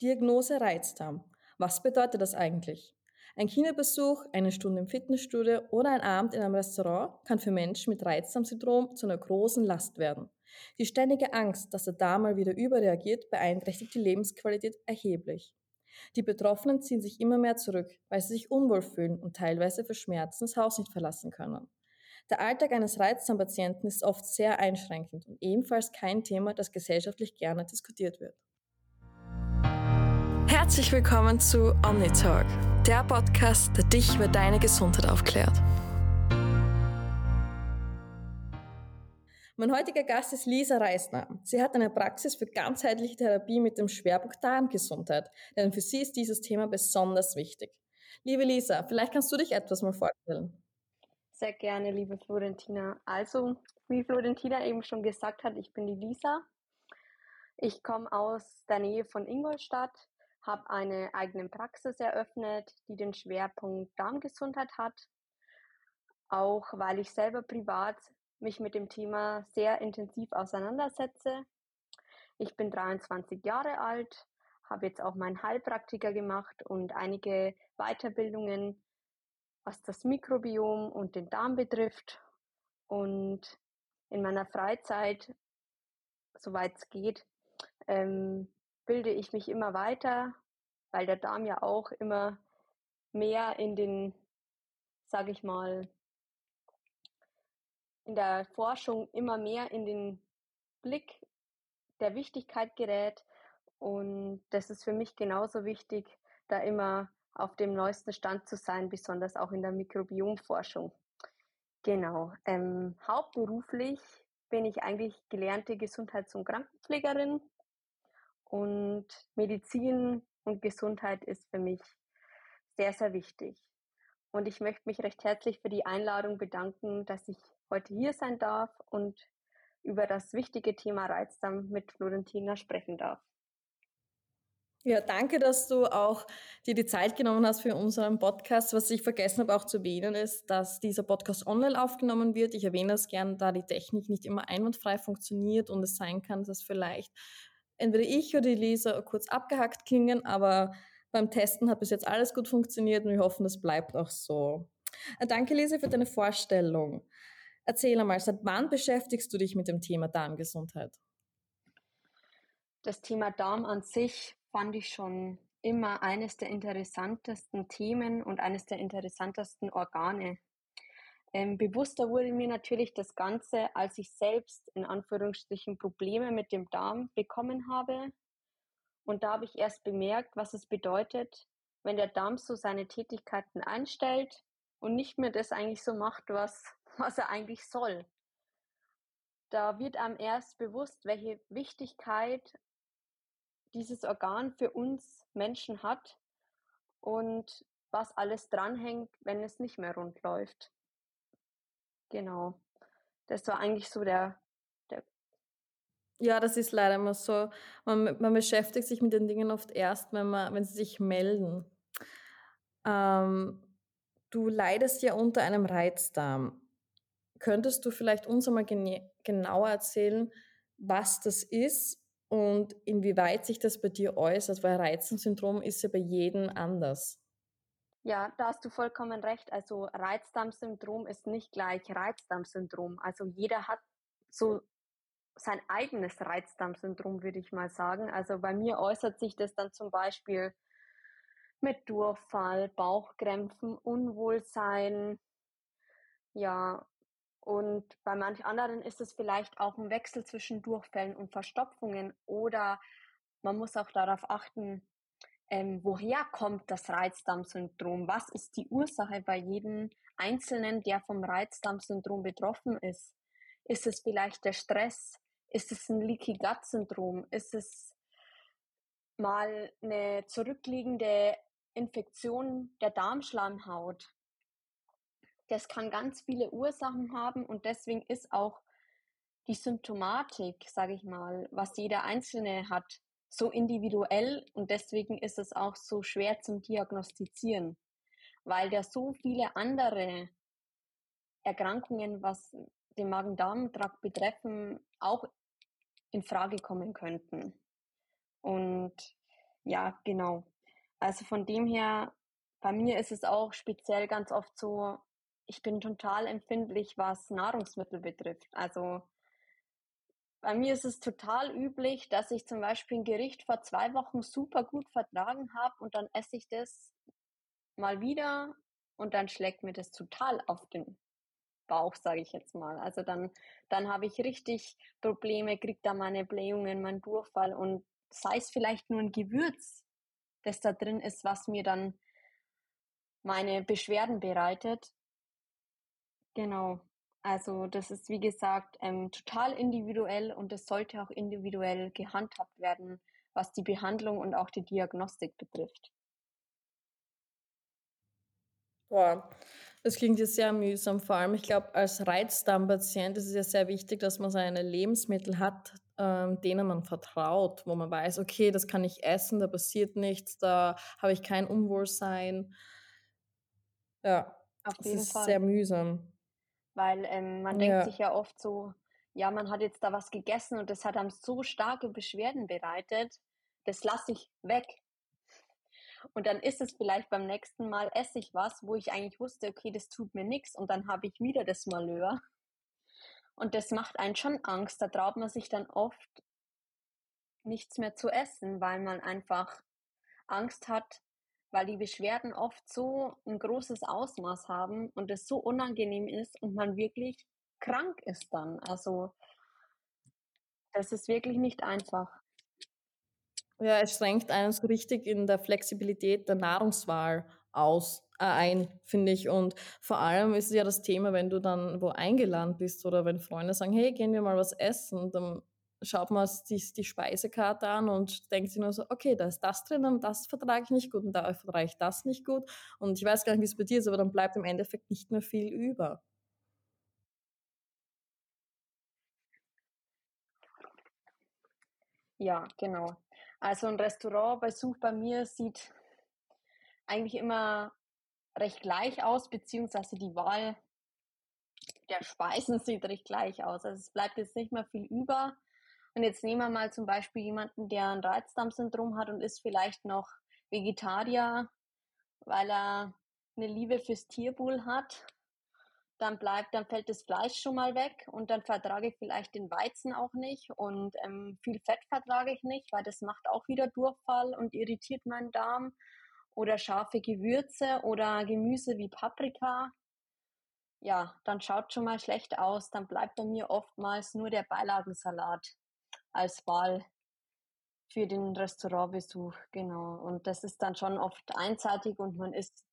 Diagnose Reizdarm. Was bedeutet das eigentlich? Ein Kinderbesuch, eine Stunde im Fitnessstudio oder ein Abend in einem Restaurant kann für Menschen mit Reizdarmsyndrom zu einer großen Last werden. Die ständige Angst, dass der Darm mal wieder überreagiert, beeinträchtigt die Lebensqualität erheblich. Die Betroffenen ziehen sich immer mehr zurück, weil sie sich unwohl fühlen und teilweise für Schmerzen das Haus nicht verlassen können. Der Alltag eines Reizdarmpatienten ist oft sehr einschränkend und ebenfalls kein Thema, das gesellschaftlich gerne diskutiert wird. Herzlich willkommen zu OmniTalk, der Podcast, der dich über deine Gesundheit aufklärt. Mein heutiger Gast ist Lisa Reisner. Sie hat eine Praxis für ganzheitliche Therapie mit dem Schwerpunkt Darmgesundheit, denn für sie ist dieses Thema besonders wichtig. Liebe Lisa, vielleicht kannst du dich etwas mal vorstellen. Sehr gerne, liebe Florentina. Also, wie Florentina eben schon gesagt hat, ich bin die Lisa. Ich komme aus der Nähe von Ingolstadt, habe eine eigene Praxis eröffnet, die den Schwerpunkt Darmgesundheit hat. Auch weil ich selber privat mich mit dem Thema sehr intensiv auseinandersetze. Ich bin 23 Jahre alt, habe jetzt auch meinen Heilpraktiker gemacht und einige Weiterbildungen was das Mikrobiom und den Darm betrifft. Und in meiner Freizeit, soweit es geht, ähm, bilde ich mich immer weiter, weil der Darm ja auch immer mehr in den, sage ich mal, in der Forschung immer mehr in den Blick der Wichtigkeit gerät. Und das ist für mich genauso wichtig, da immer auf dem neuesten Stand zu sein, besonders auch in der Mikrobiomforschung. Genau. Ähm, hauptberuflich bin ich eigentlich gelernte Gesundheits- und Krankenpflegerin und Medizin und Gesundheit ist für mich sehr, sehr wichtig. Und ich möchte mich recht herzlich für die Einladung bedanken, dass ich heute hier sein darf und über das wichtige Thema Reizdarm mit Florentina sprechen darf. Ja, danke, dass du auch dir die Zeit genommen hast für unseren Podcast. Was ich vergessen habe auch zu erwähnen ist, dass dieser Podcast online aufgenommen wird. Ich erwähne das gern, da die Technik nicht immer einwandfrei funktioniert und es sein kann, dass vielleicht entweder ich oder die Leser kurz abgehackt klingen, aber beim Testen hat bis jetzt alles gut funktioniert und wir hoffen, das bleibt auch so. Äh, danke, Lisa, für deine Vorstellung. Erzähl einmal, seit wann beschäftigst du dich mit dem Thema Darmgesundheit? Das Thema Darm an sich fand ich schon immer eines der interessantesten Themen und eines der interessantesten Organe. Ähm, bewusster wurde mir natürlich das Ganze, als ich selbst in Anführungsstrichen Probleme mit dem Darm bekommen habe. Und da habe ich erst bemerkt, was es bedeutet, wenn der Darm so seine Tätigkeiten einstellt und nicht mehr das eigentlich so macht, was, was er eigentlich soll. Da wird einem erst bewusst, welche Wichtigkeit dieses Organ für uns Menschen hat und was alles dranhängt, wenn es nicht mehr rund läuft. Genau. Das war eigentlich so der, der ja, das ist leider immer so. Man, man beschäftigt sich mit den Dingen oft erst, wenn, man, wenn sie sich melden. Ähm, du leidest ja unter einem Reizdarm. Könntest du vielleicht uns einmal genauer erzählen, was das ist und inwieweit sich das bei dir äußert, weil Reizdarmsyndrom ist ja bei jedem anders. Ja, da hast du vollkommen recht. Also Reizdarmsyndrom ist nicht gleich Reizdarmsyndrom. Also jeder hat so sein eigenes Reizdarmsyndrom, würde ich mal sagen. Also bei mir äußert sich das dann zum Beispiel mit Durchfall, Bauchkrämpfen, Unwohlsein, ja, und bei manch anderen ist es vielleicht auch ein Wechsel zwischen Durchfällen und Verstopfungen oder man muss auch darauf achten, ähm, woher kommt das Reizdarmsyndrom? Was ist die Ursache bei jedem Einzelnen, der vom Reizdarmsyndrom betroffen ist? Ist es vielleicht der Stress? Ist es ein Leaky Gut Syndrom? Ist es mal eine zurückliegende Infektion der Darmschleimhaut? das kann ganz viele Ursachen haben und deswegen ist auch die Symptomatik, sage ich mal, was jeder Einzelne hat, so individuell und deswegen ist es auch so schwer zum Diagnostizieren, weil da so viele andere Erkrankungen, was den Magen-Darm-Trakt betreffen, auch in Frage kommen könnten. Und Ja, genau. Also von dem her, bei mir ist es auch speziell ganz oft so, ich bin total empfindlich, was Nahrungsmittel betrifft. Also bei mir ist es total üblich, dass ich zum Beispiel ein Gericht vor zwei Wochen super gut vertragen habe und dann esse ich das mal wieder und dann schlägt mir das total auf den Bauch, sage ich jetzt mal. Also dann, dann habe ich richtig Probleme, kriege da meine Blähungen, meinen Durchfall und sei es vielleicht nur ein Gewürz, das da drin ist, was mir dann meine Beschwerden bereitet. Genau. Also das ist, wie gesagt, ähm, total individuell und es sollte auch individuell gehandhabt werden, was die Behandlung und auch die Diagnostik betrifft. Boah, das klingt jetzt sehr mühsam. Vor allem, ich glaube, als Reizdarmpatient ist es ja sehr wichtig, dass man seine Lebensmittel hat, ähm, denen man vertraut, wo man weiß, okay, das kann ich essen, da passiert nichts, da habe ich kein Unwohlsein. Ja, Auf es jeden ist Fall. sehr mühsam. Weil ähm, man denkt sich Ja. ja oft so, ja, man hat jetzt da was gegessen und das hat einem so starke Beschwerden bereitet, das lasse ich weg. Und dann ist es vielleicht beim nächsten Mal esse ich was, wo ich eigentlich wusste, okay, das tut mir nichts und dann habe ich wieder das Malheur. Und das macht einen schon Angst. Da traut man sich dann oft nichts mehr zu essen, weil man einfach Angst hat, weil die Beschwerden oft so ein großes Ausmaß haben und es so unangenehm ist und man wirklich krank ist dann. Also das ist wirklich nicht einfach. Ja, es schränkt einen so richtig in der Flexibilität der Nahrungswahl aus äh, ein, finde ich. Und vor allem ist es ja das Thema, wenn du dann wo eingeladen bist oder wenn Freunde sagen, hey, gehen wir mal was essen, dann schaut man die, die Speisekarte an und denkt sich nur so, okay, da ist das drin und das vertrage ich nicht gut und da vertrage ich das nicht gut. Und ich weiß gar nicht, wie es bei dir ist, aber dann bleibt im Endeffekt nicht mehr viel über. Ja, genau. Also ein Restaurantbesuch bei mir sieht eigentlich immer recht gleich aus, beziehungsweise die Wahl der Speisen sieht recht gleich aus. Also es bleibt jetzt nicht mehr viel über. Und jetzt nehmen wir mal zum Beispiel jemanden, der ein Reizdarmsyndrom hat und ist vielleicht noch Vegetarier, weil er eine Liebe fürs Tierwohl hat. Dann bleibt, dann fällt das Fleisch schon mal weg und dann vertrage ich vielleicht den Weizen auch nicht und ähm, viel Fett vertrage ich nicht, weil das macht auch wieder Durchfall und irritiert meinen Darm. Oder scharfe Gewürze oder Gemüse wie Paprika ja, dann schaut schon mal schlecht aus. Dann bleibt bei mir oftmals nur der Beilagensalat als Wahl für den Restaurantbesuch, genau. Und das ist dann schon oft einseitig und man isst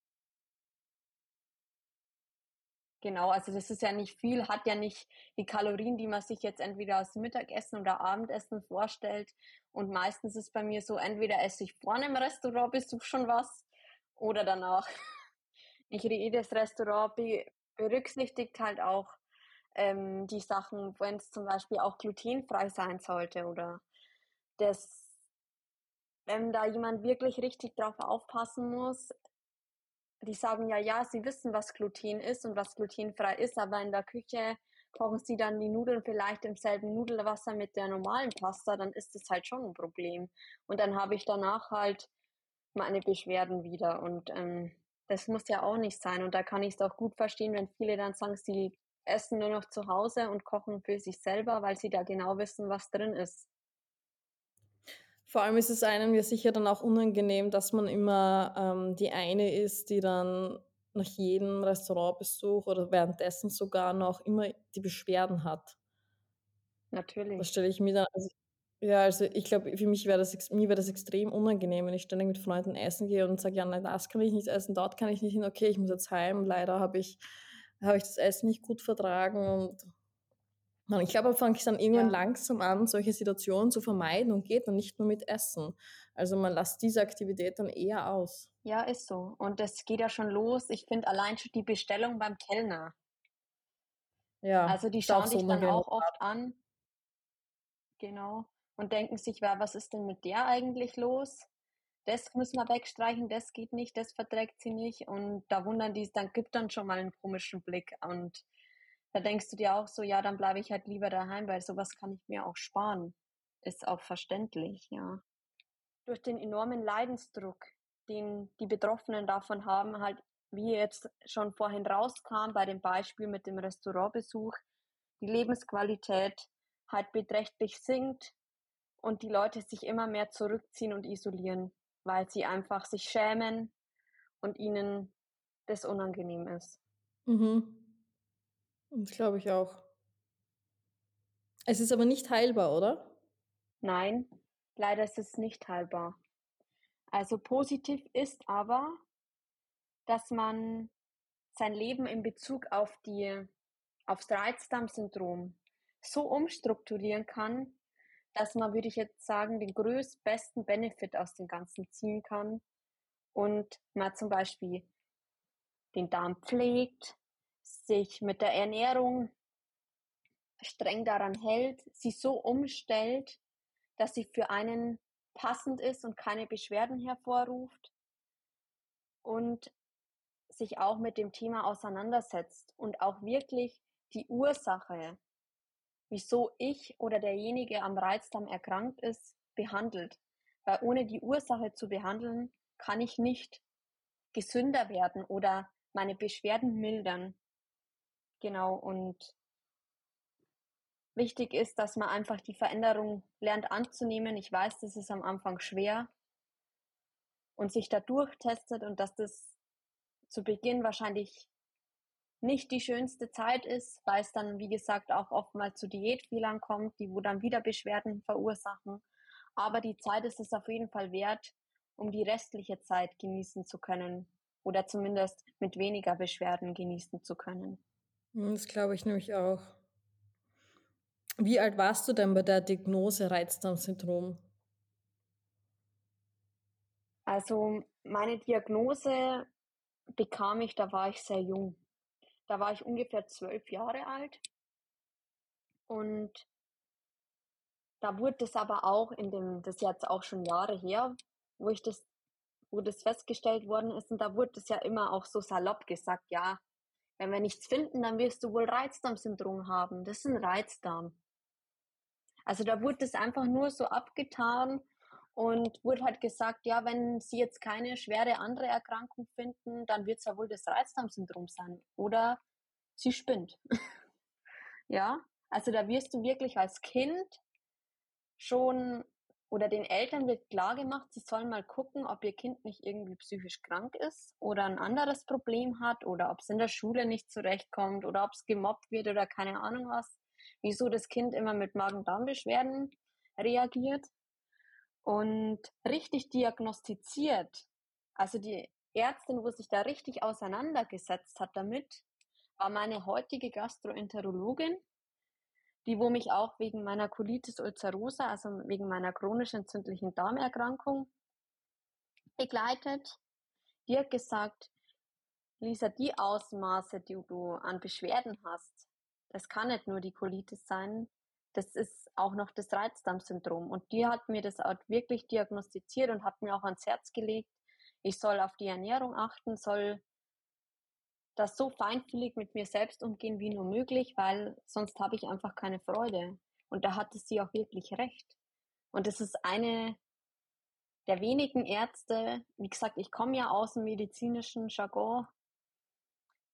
Genau, also das ist ja nicht viel, hat ja nicht die Kalorien, die man sich jetzt entweder aus Mittagessen oder Abendessen vorstellt. Und meistens ist bei mir so, entweder esse ich vorne im Restaurantbesuch schon was oder danach. Ich jedes Restaurant be berücksichtigt halt auch ähm, die Sachen, wenn es zum Beispiel auch glutenfrei sein sollte oder das, wenn da jemand wirklich richtig drauf aufpassen muss, die sagen ja, ja, sie wissen, was Gluten ist und was glutenfrei ist, aber in der Küche kochen sie dann die Nudeln vielleicht im selben Nudelwasser mit der normalen Pasta, dann ist das halt schon ein Problem. Und dann habe ich danach halt meine Beschwerden wieder und ähm, das muss ja auch nicht sein. Und da kann ich es auch gut verstehen, wenn viele dann sagen, sie essen nur noch zu Hause und kochen für sich selber, weil sie da genau wissen, was drin ist. Vor allem ist es einem ja sicher dann auch unangenehm, dass man immer ähm, die eine ist, die dann nach jedem Restaurantbesuch oder währenddessen sogar noch immer die Beschwerden hat. Natürlich. Das stelle ich mir dann, also, ja, also ich glaube, für mich wäre das, mir wäre das extrem unangenehm, wenn ich ständig mit Freunden essen gehe und sage, ja, nein, das kann ich nicht essen, dort kann ich nicht hin, okay, ich muss jetzt heim, leider habe ich, habe ich das Essen nicht gut vertragen und ich glaube, da fange ich dann irgendwann Ja. langsam an, solche Situationen zu vermeiden und geht dann nicht nur mit Essen. Also man lässt diese Aktivität dann eher aus. Ja, ist so. Und das geht ja schon los. Ich finde allein schon die Bestellung beim Kellner. Ja, Also die schauen so dich dann auch oft an. Genau. Und denken sich, was ist denn mit der eigentlich los? Das müssen wir wegstreichen, das geht nicht, das verträgt sie nicht. Und da wundern die, dann gibt dann schon mal einen komischen Blick. Und da denkst du dir auch so, ja, dann bleibe ich halt lieber daheim, weil sowas kann ich mir auch sparen. Ist auch verständlich, ja. durch den enormen Leidensdruck, den die Betroffenen davon haben, halt, wie jetzt schon vorhin rauskam bei dem Beispiel mit dem Restaurantbesuch, die Lebensqualität halt beträchtlich sinkt und die Leute sich immer mehr zurückziehen und isolieren, weil sie einfach sich schämen und ihnen das unangenehm ist. Mhm. Das glaube ich auch. Es ist aber nicht heilbar, oder? Nein, leider ist es nicht heilbar. Also positiv ist aber, dass man sein Leben in Bezug auf die, aufs Reizdarmsyndrom so umstrukturieren kann, dass man, würde ich jetzt sagen, den größtbesten Benefit aus dem Ganzen ziehen kann. Und man zum Beispiel den Darm pflegt, sich mit der Ernährung streng daran hält, sie so umstellt, dass sie für einen passend ist und keine Beschwerden hervorruft und sich auch mit dem Thema auseinandersetzt und auch wirklich die Ursache, wieso ich oder derjenige am Reizdarm erkrankt ist, behandelt. Weil ohne die Ursache zu behandeln, kann ich nicht gesünder werden oder meine Beschwerden mildern. Genau, und wichtig ist, dass man einfach die Veränderung lernt anzunehmen. Ich weiß, das ist am Anfang schwer und sich da durchtestet und dass das zu Beginn wahrscheinlich nicht die schönste Zeit ist, weil es dann, wie gesagt, auch oftmals zu Diätfehlern kommt, die wo dann wieder Beschwerden verursachen. Aber die Zeit ist es auf jeden Fall wert, um die restliche Zeit genießen zu können oder zumindest mit weniger Beschwerden genießen zu können. Hm, das glaube ich nämlich auch. Wie alt warst du denn bei der Diagnose Reizdarmsyndrom? Also meine Diagnose bekam ich, da war ich sehr jung. Da war ich ungefähr zwölf Jahre alt. Und da wurde es aber auch in dem, das ist jetzt auch schon Jahre her, wo ich das, wo das festgestellt worden ist. Und da wurde es ja immer auch so salopp gesagt, ja, wenn wir nichts finden, dann wirst du wohl Reizdarmsyndrom haben. Das ist ein Reizdarm. Also da wurde es einfach nur so abgetan und wurde halt gesagt, ja, wenn sie jetzt keine schwere andere Erkrankung finden, dann wird es ja wohl das Reizdarmsyndrom sein. Oder sie spinnt. ja, also da wirst du wirklich als Kind schon oder den Eltern wird klar gemacht, sie sollen mal gucken, ob ihr Kind nicht irgendwie psychisch krank ist oder ein anderes Problem hat oder ob es in der Schule nicht zurechtkommt oder ob es gemobbt wird oder keine Ahnung was wieso das Kind immer mit Magen-Darm-Beschwerden reagiert. Und richtig diagnostiziert, also die Ärztin, wo sich da richtig auseinandergesetzt hat damit, war meine heutige Gastroenterologin, die wo mich auch wegen meiner Colitis ulcerosa, also wegen meiner chronisch entzündlichen Darmerkrankung begleitet. Die hat gesagt, Lisa, die Ausmaße, die du an Beschwerden hast, das kann nicht nur die Colitis sein, das ist auch noch das Reizdarmsyndrom. Und die hat mir das auch wirklich diagnostiziert und hat mir auch ans Herz gelegt, ich soll auf die Ernährung achten, soll das so feinfühlig mit mir selbst umgehen wie nur möglich, weil sonst habe ich einfach keine Freude. Und da hatte sie auch wirklich recht. Und das ist eine der wenigen Ärzte, wie gesagt, ich komme ja aus dem medizinischen Jargon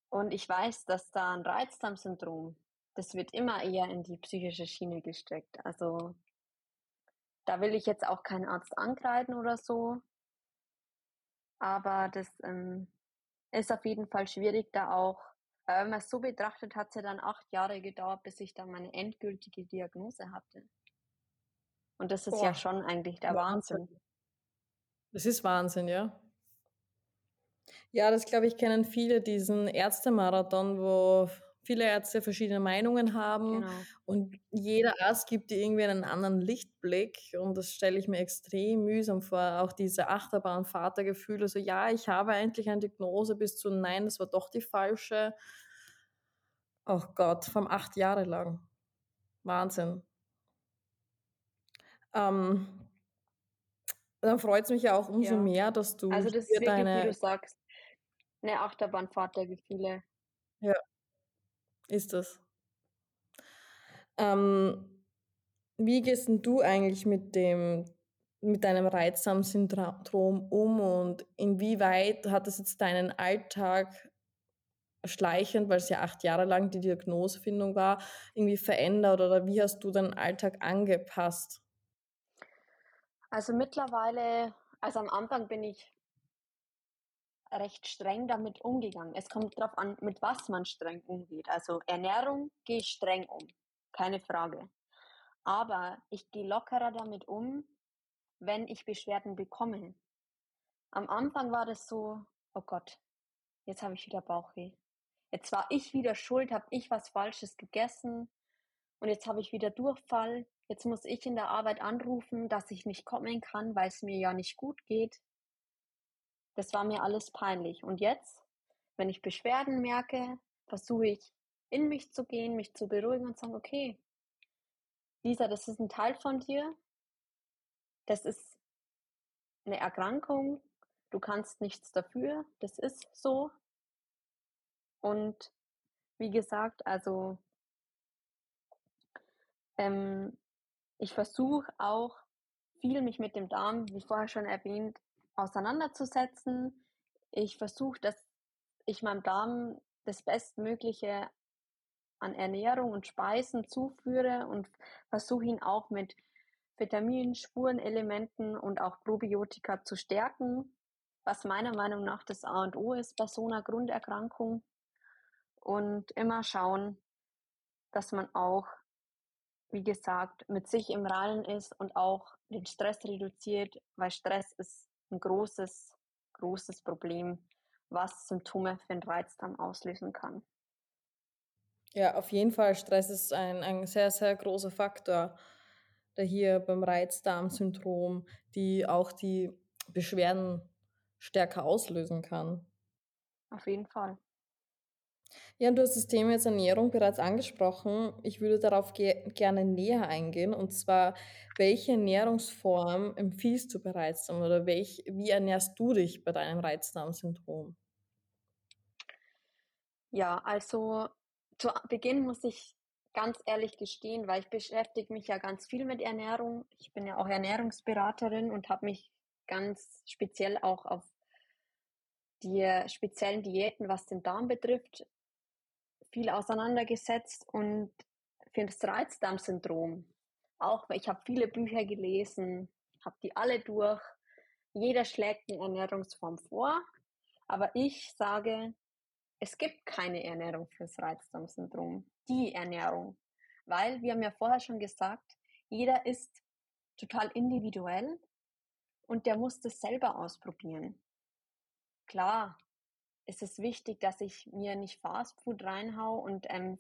und ich weiß, dass da ein Reizdarmsyndrom das wird immer eher in die psychische Schiene gesteckt. Also da will ich jetzt auch keinen Arzt angreifen oder so. Aber das ähm, ist auf jeden Fall schwierig, da auch, äh, wenn man es so betrachtet, hat es ja dann acht Jahre gedauert, bis ich dann meine endgültige Diagnose hatte. Und das ist Boah. ja schon eigentlich der Wahnsinn. Wahnsinn. Das ist Wahnsinn, ja. Ja, das glaube ich kennen viele, diesen Ärztemarathon, wo viele Ärzte verschiedene Meinungen haben genau. und jeder Arzt gibt dir irgendwie einen anderen Lichtblick und das stelle ich mir extrem mühsam vor. Auch diese Achterbahn-Vatergefühle, so ja, ich habe endlich eine Diagnose bis zu nein, das war doch die falsche. Oh Gott, vom acht Jahre lang. Wahnsinn. Ähm, dann freut es mich ja auch umso ja. mehr, dass du also das ist wirklich, deine... wie du sagst, eine Achterbahn-Vatergefühle. Ja, ist das. Ähm, wie gehst du eigentlich mit dem mit deinem Reizdarmsyndrom um und inwieweit hat es jetzt deinen Alltag schleichend, weil es ja acht Jahre lang die Diagnosefindung war, irgendwie verändert oder wie hast du deinen Alltag angepasst? Also mittlerweile, also am Anfang bin ich recht streng damit umgegangen. Es kommt darauf an, mit was man streng umgeht. Also Ernährung gehe ich streng um, keine Frage. Aber ich gehe lockerer damit um, wenn ich Beschwerden bekomme. Am Anfang war das so, oh Gott, jetzt habe ich wieder Bauchweh. Jetzt war ich wieder schuld, habe ich was Falsches gegessen und jetzt habe ich wieder Durchfall. Jetzt muss ich in der Arbeit anrufen, dass ich nicht kommen kann, weil es mir ja nicht gut geht. Das war mir alles peinlich. Und jetzt, wenn ich Beschwerden merke, versuche ich in mich zu gehen, mich zu beruhigen und sagen, okay, Lisa, das ist ein Teil von dir. Das ist eine Erkrankung. Du kannst nichts dafür. Das ist so. Und wie gesagt, also ähm, ich versuche auch viel mich mit dem Darm, wie vorher schon erwähnt, auseinanderzusetzen. Ich versuche, dass ich meinem Darm das Bestmögliche an Ernährung und Speisen zuführe und versuche ihn auch mit Vitaminen, Spurenelementen und auch Probiotika zu stärken, was meiner Meinung nach das A und O ist bei so einer Grunderkrankung und immer schauen, dass man auch, wie gesagt, mit sich im Reinen ist und auch den Stress reduziert, weil Stress ist ein großes, großes Problem, was Symptome für den Reizdarm auslösen kann. Ja, auf jeden Fall. Stress ist ein, ein sehr, sehr großer Faktor, der hier beim Reizdarmsyndrom, die auch die Beschwerden stärker auslösen kann. Auf jeden Fall. Ja, du hast das Thema jetzt Ernährung bereits angesprochen. Ich würde darauf ge gerne näher eingehen. Und zwar, welche Ernährungsform empfiehlst du bereits oder welch, wie ernährst du dich bei deinem Reizdarmsyndrom? Ja, also zu Beginn muss ich ganz ehrlich gestehen, weil ich beschäftige mich ja ganz viel mit Ernährung. Ich bin ja auch Ernährungsberaterin und habe mich ganz speziell auch auf die speziellen Diäten, was den Darm betrifft, viel auseinandergesetzt und für das Reizdarmsyndrom auch, ich habe viele Bücher gelesen, habe die alle durch. Jeder schlägt eine Ernährungsform vor, aber ich sage, es gibt keine Ernährung fürs Reizdarmsyndrom. Die Ernährung. Weil, wir haben ja vorher schon gesagt, jeder ist total individuell und der muss das selber ausprobieren. Klar, ist es wichtig, dass ich mir nicht Fastfood reinhau und ähm,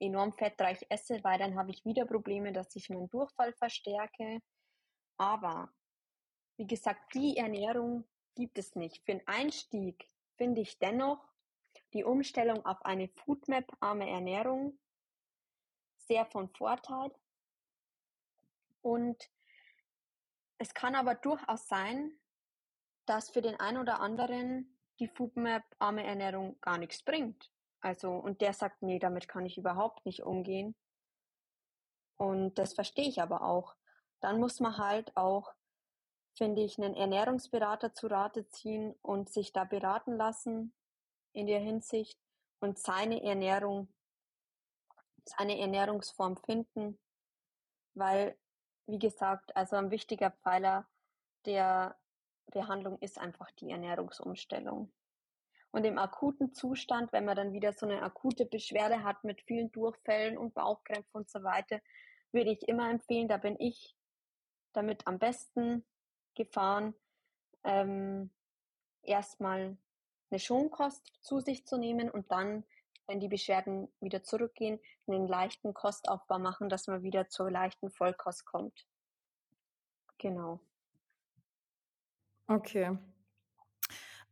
enorm fettreich esse, weil dann habe ich wieder Probleme, dass ich meinen Durchfall verstärke. Aber wie gesagt, die Ernährung gibt es nicht. Für den Einstieg finde ich dennoch die Umstellung auf eine Foodmap-arme Ernährung sehr von Vorteil. Und es kann aber durchaus sein, dass für den einen oder anderen die FoodMap arme Ernährung gar nichts bringt. Also, und der sagt, nee, damit kann ich überhaupt nicht umgehen. Und das verstehe ich aber auch. Dann muss man halt auch, finde ich, einen Ernährungsberater zu Rate ziehen und sich da beraten lassen in der Hinsicht und seine Ernährung, seine Ernährungsform finden, weil, wie gesagt, also ein wichtiger Pfeiler der Behandlung ist einfach die Ernährungsumstellung. Und im akuten Zustand, wenn man dann wieder so eine akute Beschwerde hat mit vielen Durchfällen und Bauchkrämpfen und so weiter, würde ich immer empfehlen, da bin ich damit am besten gefahren, ähm, erstmal eine Schonkost zu sich zu nehmen und dann, wenn die Beschwerden wieder zurückgehen, einen leichten Kostaufbau machen, dass man wieder zur leichten Vollkost kommt. Genau. Okay.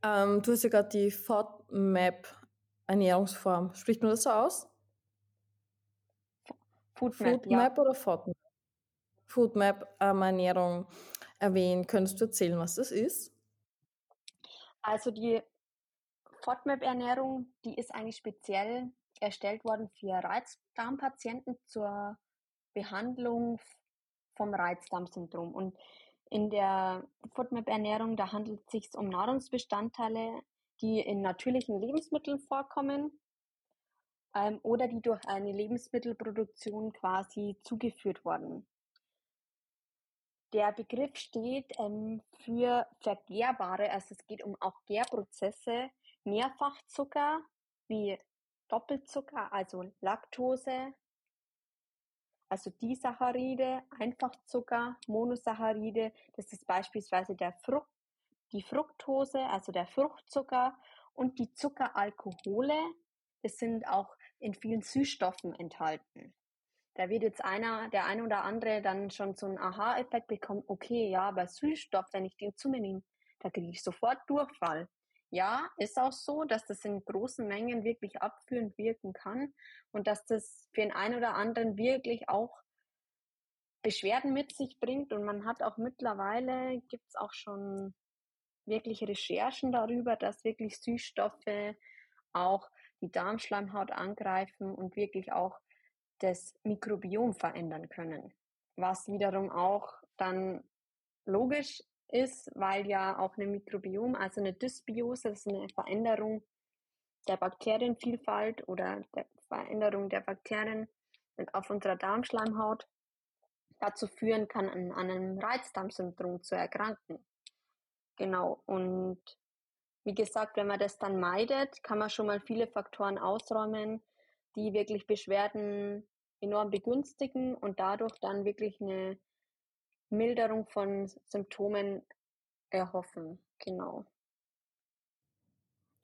Ähm, du hast ja gerade die FODMAP-Ernährungsform. Spricht man das so aus? Foodmap, Foodmap ja. oder FODMAP? Foodmap-Ernährung ähm, erwähnt. Könntest du erzählen, was das ist? Also die FODMAP-Ernährung, die ist eigentlich speziell erstellt worden für Reizdarmpatienten zur Behandlung vom Reizdarmsyndrom. Und In der FODMAP-Ernährung, da handelt es sich um Nahrungsbestandteile, die in natürlichen Lebensmitteln vorkommen ähm, oder die durch eine Lebensmittelproduktion quasi zugeführt wurden. Der Begriff steht ähm, für vergärbare, also es geht um auch Gärprozesse, Mehrfachzucker wie Doppelzucker, also Laktose, also Disaccharide, Einfachzucker, Monosaccharide, das ist beispielsweise der Frucht, die Fructose, also der Fruchtzucker und die Zuckeralkohole, das sind auch in vielen Süßstoffen enthalten. Da wird jetzt einer, der eine oder andere dann schon so einen Aha-Effekt bekommen, okay, ja, aber Süßstoff, wenn ich den zu mir nehme, da kriege ich sofort Durchfall. Ja, ist auch so, dass das in großen Mengen wirklich abführend wirken kann und dass das für den einen oder anderen wirklich auch Beschwerden mit sich bringt. Und man hat auch mittlerweile, gibt es auch schon wirklich Recherchen darüber, dass wirklich Süßstoffe auch die Darmschleimhaut angreifen und wirklich auch das Mikrobiom verändern können. Was wiederum auch dann logisch ist, weil ja auch eine Mikrobiom, also eine Dysbiose, das ist eine Veränderung der Bakterienvielfalt oder der Veränderung der Bakterien auf unserer Darmschleimhaut dazu führen kann, an, an einem Reizdarmsyndrom zu erkranken. Genau. Und wie gesagt, wenn man das dann meidet, kann man schon mal viele Faktoren ausräumen, die wirklich Beschwerden enorm begünstigen und dadurch dann wirklich eine Milderung von Symptomen erhoffen. Genau.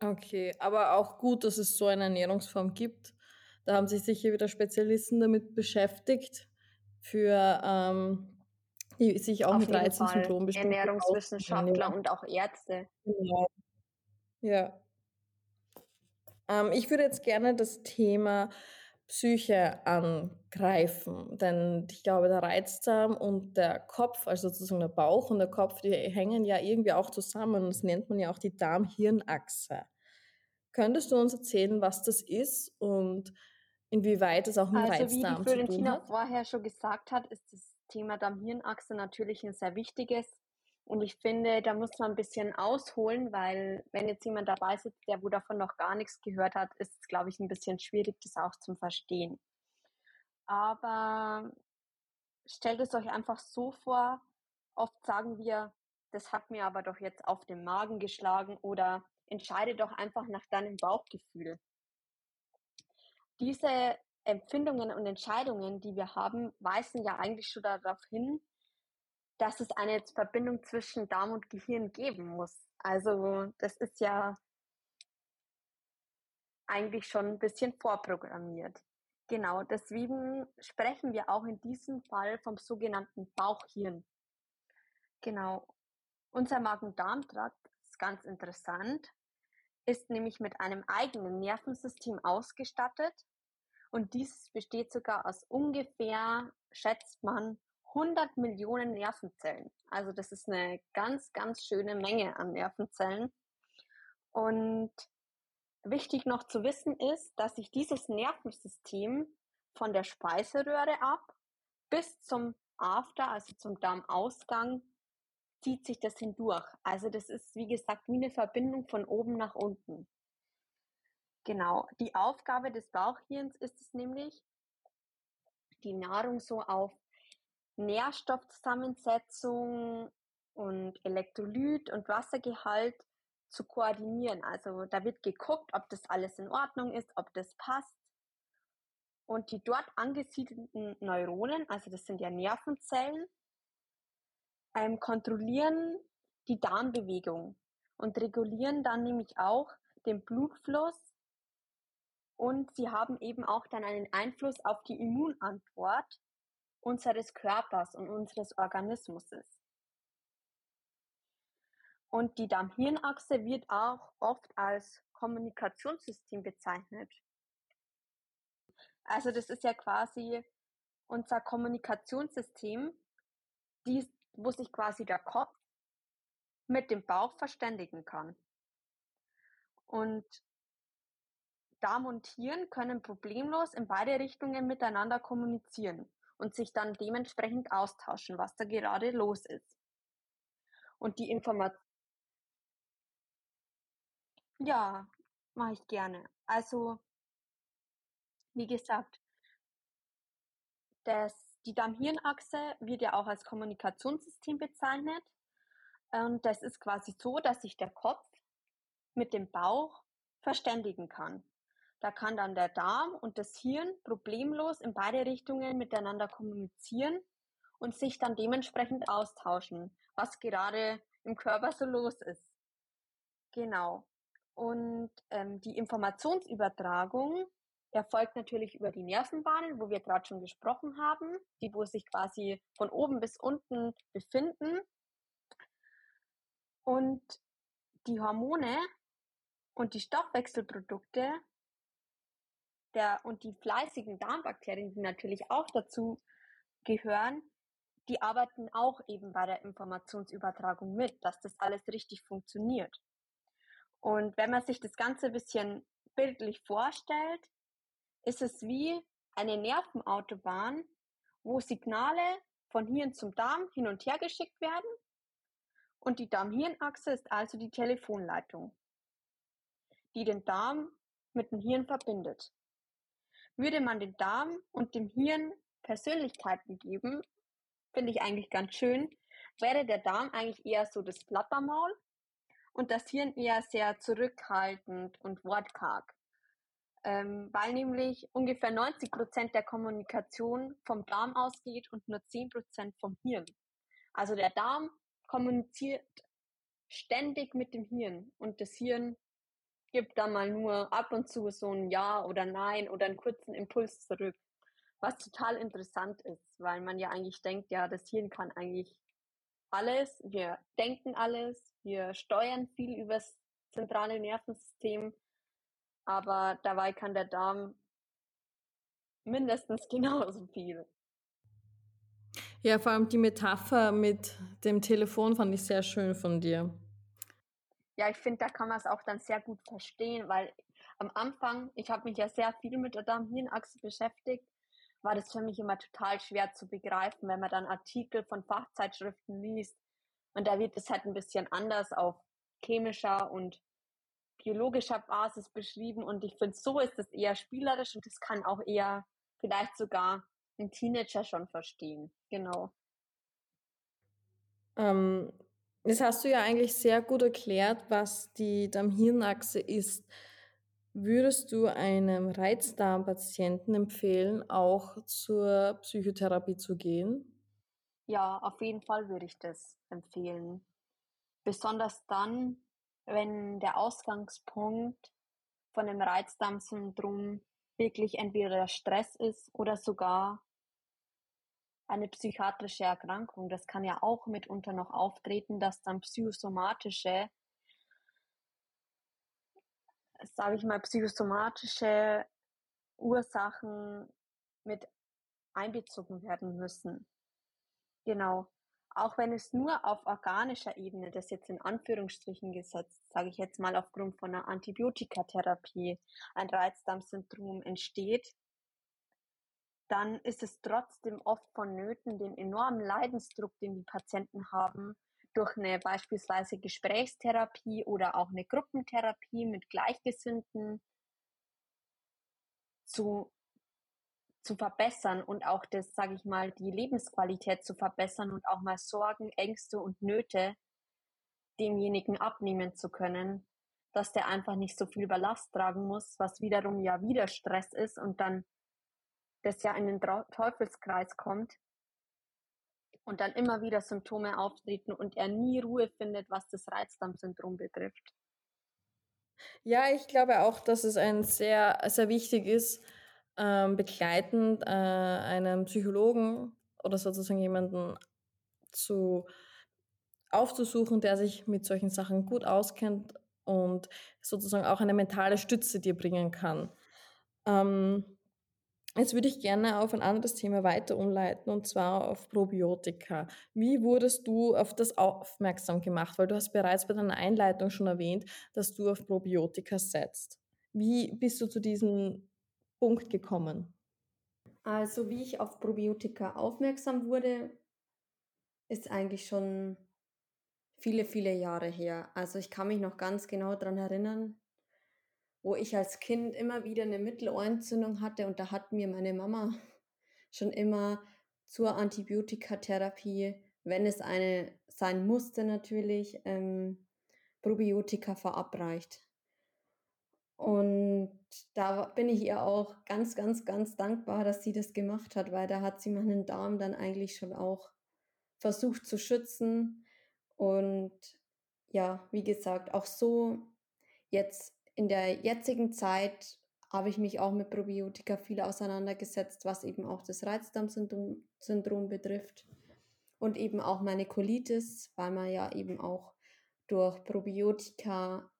Okay, aber auch gut, dass es so eine Ernährungsform gibt. Da haben sich sicher wieder Spezialisten damit beschäftigt, für ähm, die sich auch Auf mit Reizsyndrom bestimmt Ernährungswissenschaftler und auch Ärzte. Genau. Ja. Ähm, ich würde jetzt gerne das Thema Psyche angreifen, denn ich glaube, der Reizdarm und der Kopf, also sozusagen der Bauch und der Kopf, die hängen ja irgendwie auch zusammen. Das nennt man ja auch die Darm-Hirn-Achse. Könntest du uns erzählen, was das ist und inwieweit es auch mit also, Reizdarm zu tun hat? Wie die Florentina vorher schon gesagt hat, ist das Thema Darm-Hirn-Achse natürlich ein sehr wichtiges. Und ich finde, da muss man ein bisschen ausholen, weil wenn jetzt jemand dabei sitzt, der wo davon noch gar nichts gehört hat, ist es, glaube ich, ein bisschen schwierig, das auch zum Verstehen. Aber stellt es euch einfach so vor, oft sagen wir, das hat mir aber doch jetzt auf den Magen geschlagen oder entscheide doch einfach nach deinem Bauchgefühl. Diese Empfindungen und Entscheidungen, die wir haben, weisen ja eigentlich schon darauf hin, dass es eine Verbindung zwischen Darm und Gehirn geben muss. Also das ist ja eigentlich schon ein bisschen vorprogrammiert. Genau, deswegen sprechen wir auch in diesem Fall vom sogenannten Bauchhirn. Genau. Unser Magen-Darm-Trakt ist ganz interessant, ist nämlich mit einem eigenen Nervensystem ausgestattet und dieses besteht sogar aus ungefähr, schätzt man, 100 Millionen Nervenzellen. Also das ist eine ganz, ganz schöne Menge an Nervenzellen. Und wichtig noch zu wissen ist, dass sich dieses Nervensystem von der Speiseröhre ab bis zum After, also zum Darmausgang, zieht sich das hindurch. Also das ist, wie gesagt, wie eine Verbindung von oben nach unten. Genau. Die Aufgabe des Bauchhirns ist es nämlich, die Nahrung so auf Nährstoffzusammensetzung und Elektrolyt und Wassergehalt zu koordinieren. Also da wird geguckt, ob das alles in Ordnung ist, ob das passt. Und die dort angesiedelten Neuronen, also das sind ja Nervenzellen, ähm, kontrollieren die Darmbewegung und regulieren dann nämlich auch den Blutfluss und sie haben eben auch dann einen Einfluss auf die Immunantwort unseres Körpers und unseres Organismus. Und die Darm-Hirn-Achse wird auch oft als Kommunikationssystem bezeichnet. Also das ist ja quasi unser Kommunikationssystem, die, wo sich quasi der Kopf mit dem Bauch verständigen kann. Und Darm und Hirn können problemlos in beide Richtungen miteinander kommunizieren und sich dann dementsprechend austauschen, was da gerade los ist. Und die Information. Ja, mache ich gerne. Also, wie gesagt, das, die Darm-Hirn-Achse wird ja auch als Kommunikationssystem bezeichnet. Und das ist quasi so, dass sich der Kopf mit dem Bauch verständigen kann. Da kann dann der Darm und das Hirn problemlos in beide Richtungen miteinander kommunizieren und sich dann dementsprechend austauschen, was gerade im Körper so los ist. Genau. Und ähm, die Informationsübertragung erfolgt natürlich über die Nervenbahnen, wo wir gerade schon gesprochen haben, die wo sich quasi von oben bis unten befinden. Und die Hormone und die Stoffwechselprodukte der, und die fleißigen Darmbakterien, die natürlich auch dazu gehören, die arbeiten auch eben bei der Informationsübertragung mit, dass das alles richtig funktioniert. Und wenn man sich das Ganze ein bisschen bildlich vorstellt, ist es wie eine Nervenautobahn, wo Signale von Hirn zum Darm hin und her geschickt werden. Und die Darm-Hirn-Achse ist also die Telefonleitung, die den Darm mit dem Hirn verbindet. Würde man den Darm und dem Hirn Persönlichkeiten geben, finde ich eigentlich ganz schön, wäre der Darm eigentlich eher so das Plappermaul und das Hirn eher sehr zurückhaltend und wortkarg. Ähm, weil nämlich ungefähr 90 Prozent der Kommunikation vom Darm ausgeht und nur 10 Prozent vom Hirn. Also der Darm kommuniziert ständig mit dem Hirn und das Hirn gibt dann mal nur ab und zu so ein Ja oder Nein oder einen kurzen Impuls zurück. Was total interessant ist, weil man ja eigentlich denkt, ja, das Hirn kann eigentlich alles, wir denken alles, wir steuern viel übers zentrale Nervensystem, aber dabei kann der Darm mindestens genauso viel. Ja, vor allem die Metapher mit dem Telefon fand ich sehr schön von dir. Ja, ich finde, da kann man es auch dann sehr gut verstehen, weil am Anfang, ich habe mich ja sehr viel mit der Darm-Hirn-Achse beschäftigt war das für mich immer total schwer zu begreifen, wenn man dann Artikel von Fachzeitschriften liest. Und da wird es halt ein bisschen anders auf chemischer und biologischer Basis beschrieben. Und ich finde, so ist es eher spielerisch und das kann auch eher vielleicht sogar ein Teenager schon verstehen. Genau. Ähm, das hast du ja eigentlich sehr gut erklärt, was die Darm-Hirn-Achse ist. Würdest du einem Reizdarmpatienten empfehlen, auch zur Psychotherapie zu gehen? Ja, auf jeden Fall würde ich das empfehlen. Besonders dann, wenn der Ausgangspunkt von dem Reizdarmsyndrom wirklich entweder der Stress ist oder sogar eine psychiatrische Erkrankung. Das kann ja auch mitunter noch auftreten, dass dann psychosomatische sage ich mal, psychosomatische Ursachen mit einbezogen werden müssen. Genau. Auch wenn es nur auf organischer Ebene, das jetzt in Anführungsstrichen gesetzt, sage ich jetzt mal aufgrund von einer Antibiotikatherapie, ein Reizdarmsyndrom entsteht, dann ist es trotzdem oft vonnöten, den enormen Leidensdruck, den die Patienten haben, durch eine beispielsweise Gesprächstherapie oder auch eine Gruppentherapie mit Gleichgesinnten zu, zu verbessern und auch das, sage ich mal, die Lebensqualität zu verbessern und auch mal Sorgen, Ängste und Nöte demjenigen abnehmen zu können, dass der einfach nicht so viel Ballast tragen muss, was wiederum ja wieder Stress ist und dann das ja in den Teufelskreis kommt und dann immer wieder Symptome auftreten und er nie Ruhe findet, was das Reizdarmsyndrom betrifft. Ja, ich glaube auch, dass es ein sehr, sehr wichtig ist, ähm, begleitend äh, einen Psychologen oder sozusagen jemanden zu aufzusuchen, der sich mit solchen Sachen gut auskennt und sozusagen auch eine mentale Stütze dir bringen kann. Ähm, Jetzt würde ich gerne auf ein anderes Thema weiter umleiten und zwar auf Probiotika. Wie wurdest du auf das aufmerksam gemacht? Weil du hast bereits bei deiner Einleitung schon erwähnt, dass du auf Probiotika setzt. Wie bist du zu diesem Punkt gekommen? Also wie ich auf Probiotika aufmerksam wurde, ist eigentlich schon viele, viele Jahre her. Also ich kann mich noch ganz genau daran erinnern, wo ich als Kind immer wieder eine Mittelohrentzündung hatte und da hat mir meine Mama schon immer zur Antibiotikatherapie, wenn es eine sein musste natürlich, ähm, Probiotika verabreicht. Und da bin ich ihr auch ganz, ganz, ganz dankbar, dass sie das gemacht hat, weil da hat sie meinen Darm dann eigentlich schon auch versucht zu schützen. Und ja, wie gesagt, auch so jetzt in der jetzigen Zeit habe ich mich auch mit Probiotika viel auseinandergesetzt, was eben auch das Reizdarmsyndrom betrifft und eben auch meine Colitis, weil man ja eben auch durch Probiotika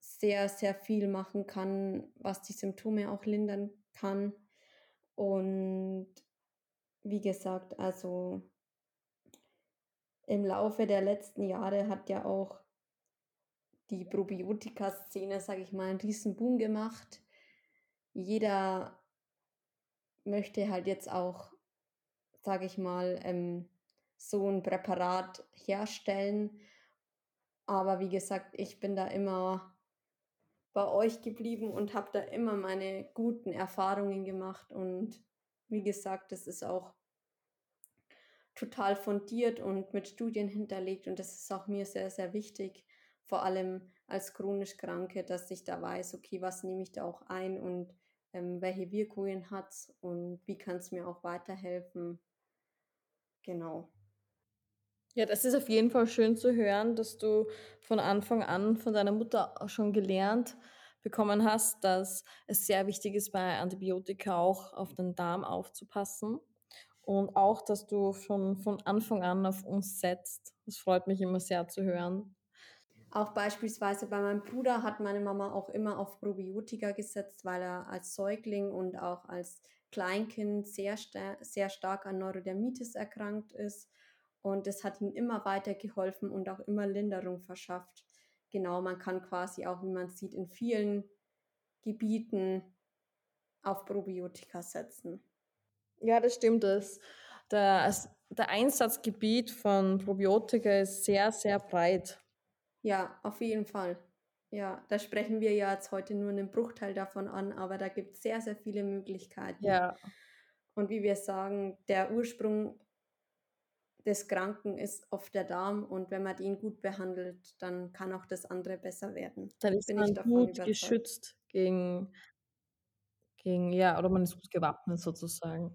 sehr, sehr viel machen kann, was die Symptome auch lindern kann. Und wie gesagt, also im Laufe der letzten Jahre hat ja auch die Probiotika-Szene, sage ich mal, einen riesen Boom gemacht. Jeder möchte halt jetzt auch, sage ich mal, ähm, so ein Präparat herstellen. Aber wie gesagt, ich bin da immer bei euch geblieben und habe da immer meine guten Erfahrungen gemacht. Und wie gesagt, das ist auch total fundiert und mit Studien hinterlegt. Und das ist auch mir sehr, sehr wichtig, vor allem als chronisch Kranke, dass ich da weiß, okay, was nehme ich da auch ein und ähm, welche Wirkungen hat es und wie kann es mir auch weiterhelfen. Genau. Ja, das ist auf jeden Fall schön zu hören, dass du von Anfang an von deiner Mutter schon gelernt bekommen hast, dass es sehr wichtig ist, bei Antibiotika auch auf den Darm aufzupassen. Und auch, dass du schon von Anfang an auf uns setzt. Das freut mich immer sehr zu hören. Auch beispielsweise bei meinem Bruder hat meine Mama auch immer auf Probiotika gesetzt, weil er als Säugling und auch als Kleinkind sehr, sehr stark an Neurodermitis erkrankt ist. Und das hat ihm immer weiter geholfen und auch immer Linderung verschafft. Genau, man kann quasi auch, wie man sieht, in vielen Gebieten auf Probiotika setzen. Ja, das stimmt. Das, der, der Einsatzgebiet von Probiotika ist sehr, sehr breit. Ja, auf jeden Fall. Ja, da sprechen wir ja jetzt heute nur einen Bruchteil davon an, aber da gibt es sehr, sehr viele Möglichkeiten. Ja. Und wie wir sagen, der Ursprung des Kranken ist oft der Darm und wenn man den gut behandelt, dann kann auch das andere besser werden. Dann ist Bin man gut überzeugt. geschützt gegen, gegen, ja, oder man ist gut gewappnet sozusagen.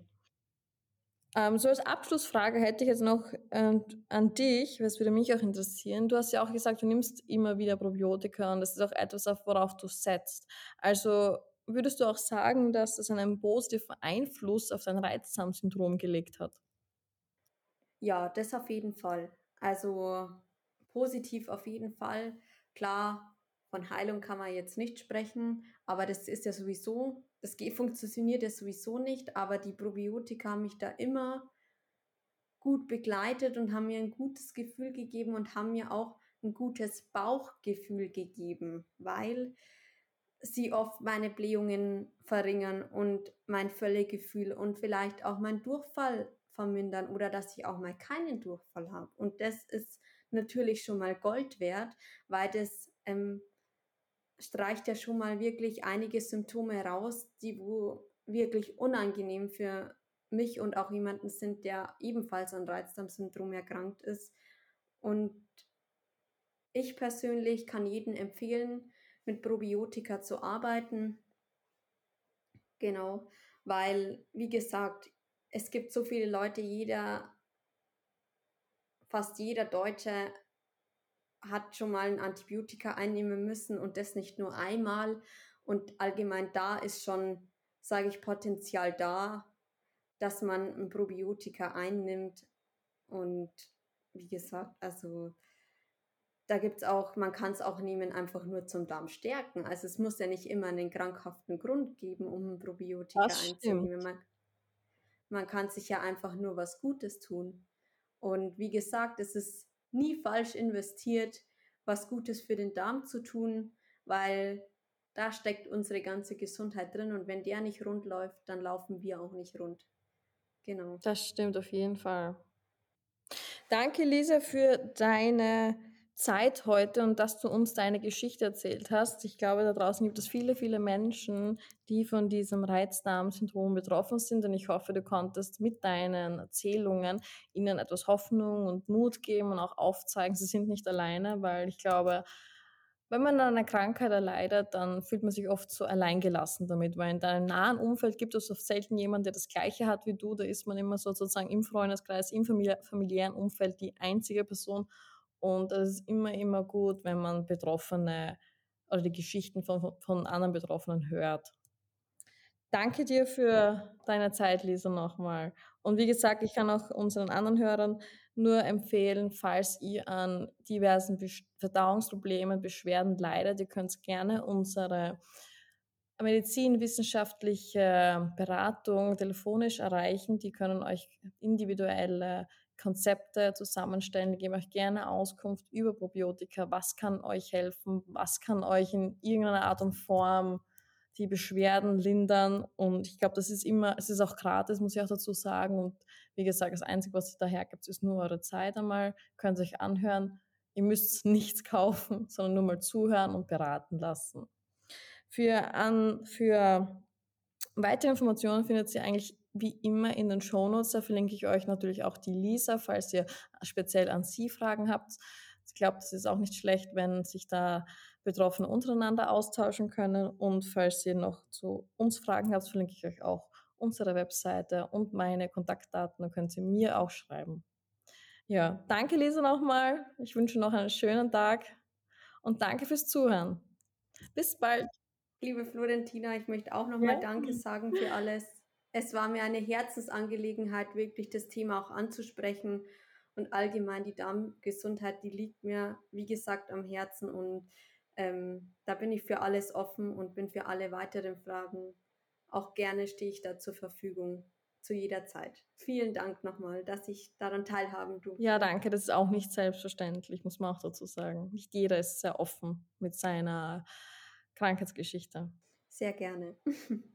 Ähm, so als Abschlussfrage hätte ich jetzt noch äh, an dich, was würde mich auch interessieren. Du hast ja auch gesagt, du nimmst immer wieder Probiotika und das ist auch etwas, worauf du setzt. Also würdest du auch sagen, dass das einen positiven Einfluss auf dein Reizdarmsyndrom gelegt hat? Ja, das auf jeden Fall. Also positiv auf jeden Fall. Klar, von Heilung kann man jetzt nicht sprechen, aber das ist ja sowieso das funktioniert ja sowieso nicht, aber die Probiotika haben mich da immer gut begleitet und haben mir ein gutes Gefühl gegeben und haben mir auch ein gutes Bauchgefühl gegeben, weil sie oft meine Blähungen verringern und mein Völlegefühl und vielleicht auch mein Durchfall vermindern oder dass ich auch mal keinen Durchfall habe. Und das ist natürlich schon mal Gold wert, weil das ähm, streicht ja schon mal wirklich einige Symptome raus, die wo wirklich unangenehm für mich und auch jemanden sind, der ebenfalls an Reizdarmsyndrom erkrankt ist. Und ich persönlich kann jedem empfehlen, mit Probiotika zu arbeiten. Genau, weil, wie gesagt, es gibt so viele Leute, jeder, fast jeder Deutsche hat schon mal ein Antibiotika einnehmen müssen und das nicht nur einmal. Und allgemein da ist schon, sage ich, Potenzial da, dass man ein Probiotika einnimmt. Und wie gesagt, also da gibt es auch, man kann es auch nehmen, einfach nur zum Darm stärken. Also es muss ja nicht immer einen krankhaften Grund geben, um ein Probiotika das einzunehmen. Man, man kann sich ja einfach nur was Gutes tun. Und wie gesagt, es ist nie falsch investiert, was Gutes für den Darm zu tun, weil da steckt unsere ganze Gesundheit drin und wenn der nicht rund läuft, dann laufen wir auch nicht rund. Genau. Das stimmt auf jeden Fall. Danke, Lisa, für deine Zeit heute und dass du uns deine Geschichte erzählt hast. Ich glaube, da draußen gibt es viele, viele Menschen, die von diesem Reizdarmsyndrom betroffen sind und ich hoffe, du konntest mit deinen Erzählungen ihnen etwas Hoffnung und Mut geben und auch aufzeigen, sie sind nicht alleine, weil ich glaube, wenn man an einer Krankheit erleidet, dann fühlt man sich oft so alleingelassen damit, weil in deinem nahen Umfeld gibt es oft selten jemanden, der das Gleiche hat wie du. Da ist man immer so sozusagen im Freundeskreis, im familiären Umfeld die einzige Person. Und es ist immer, immer gut, wenn man Betroffene oder die Geschichten von, von anderen Betroffenen hört. Danke dir für deine Zeit, Lisa, nochmal. Und wie gesagt, ich kann auch unseren anderen Hörern nur empfehlen, falls ihr an diversen Verdauungsproblemen, Beschwerden leidet, ihr könnt gerne unsere medizinwissenschaftliche Beratung telefonisch erreichen. Die können euch individuelle Konzepte zusammenstellen. Die geben euch gerne Auskunft über Probiotika. Was kann euch helfen? Was kann euch in irgendeiner Art und Form die Beschwerden lindern. Und ich glaube, das ist immer, es ist auch gratis, muss ich auch dazu sagen. Und wie gesagt, das Einzige, was ihr daher gibt, ist nur eure Zeit einmal. Könnt ihr euch anhören. Ihr müsst nichts kaufen, sondern nur mal zuhören und beraten lassen. Für, an, für weitere Informationen findet ihr eigentlich wie immer in den Shownotes. Da verlinke ich euch natürlich auch die Lisa, falls ihr speziell an sie Fragen habt. Ich glaube, das ist auch nicht schlecht, wenn sich da Betroffene untereinander austauschen können. Und falls ihr noch zu uns Fragen habt, verlinke ich euch auch unsere Webseite und meine Kontaktdaten. Dann könnt ihr mir auch schreiben. Ja, danke Lisa nochmal. Ich wünsche noch einen schönen Tag und danke fürs Zuhören. Bis bald. Liebe Florentina, ich möchte auch nochmal ja. Danke sagen für alles. Es war mir eine Herzensangelegenheit, wirklich das Thema auch anzusprechen und allgemein die Darmgesundheit, die liegt mir, wie gesagt, am Herzen und ähm, da bin ich für alles offen und bin für alle weiteren Fragen. Auch gerne stehe ich da zur Verfügung zu jeder Zeit. Vielen Dank nochmal, dass ich daran teilhaben durfte. Ja, danke. Das ist auch nicht selbstverständlich, muss man auch dazu sagen. Nicht jeder ist sehr offen mit seiner Krankheitsgeschichte. Sehr gerne.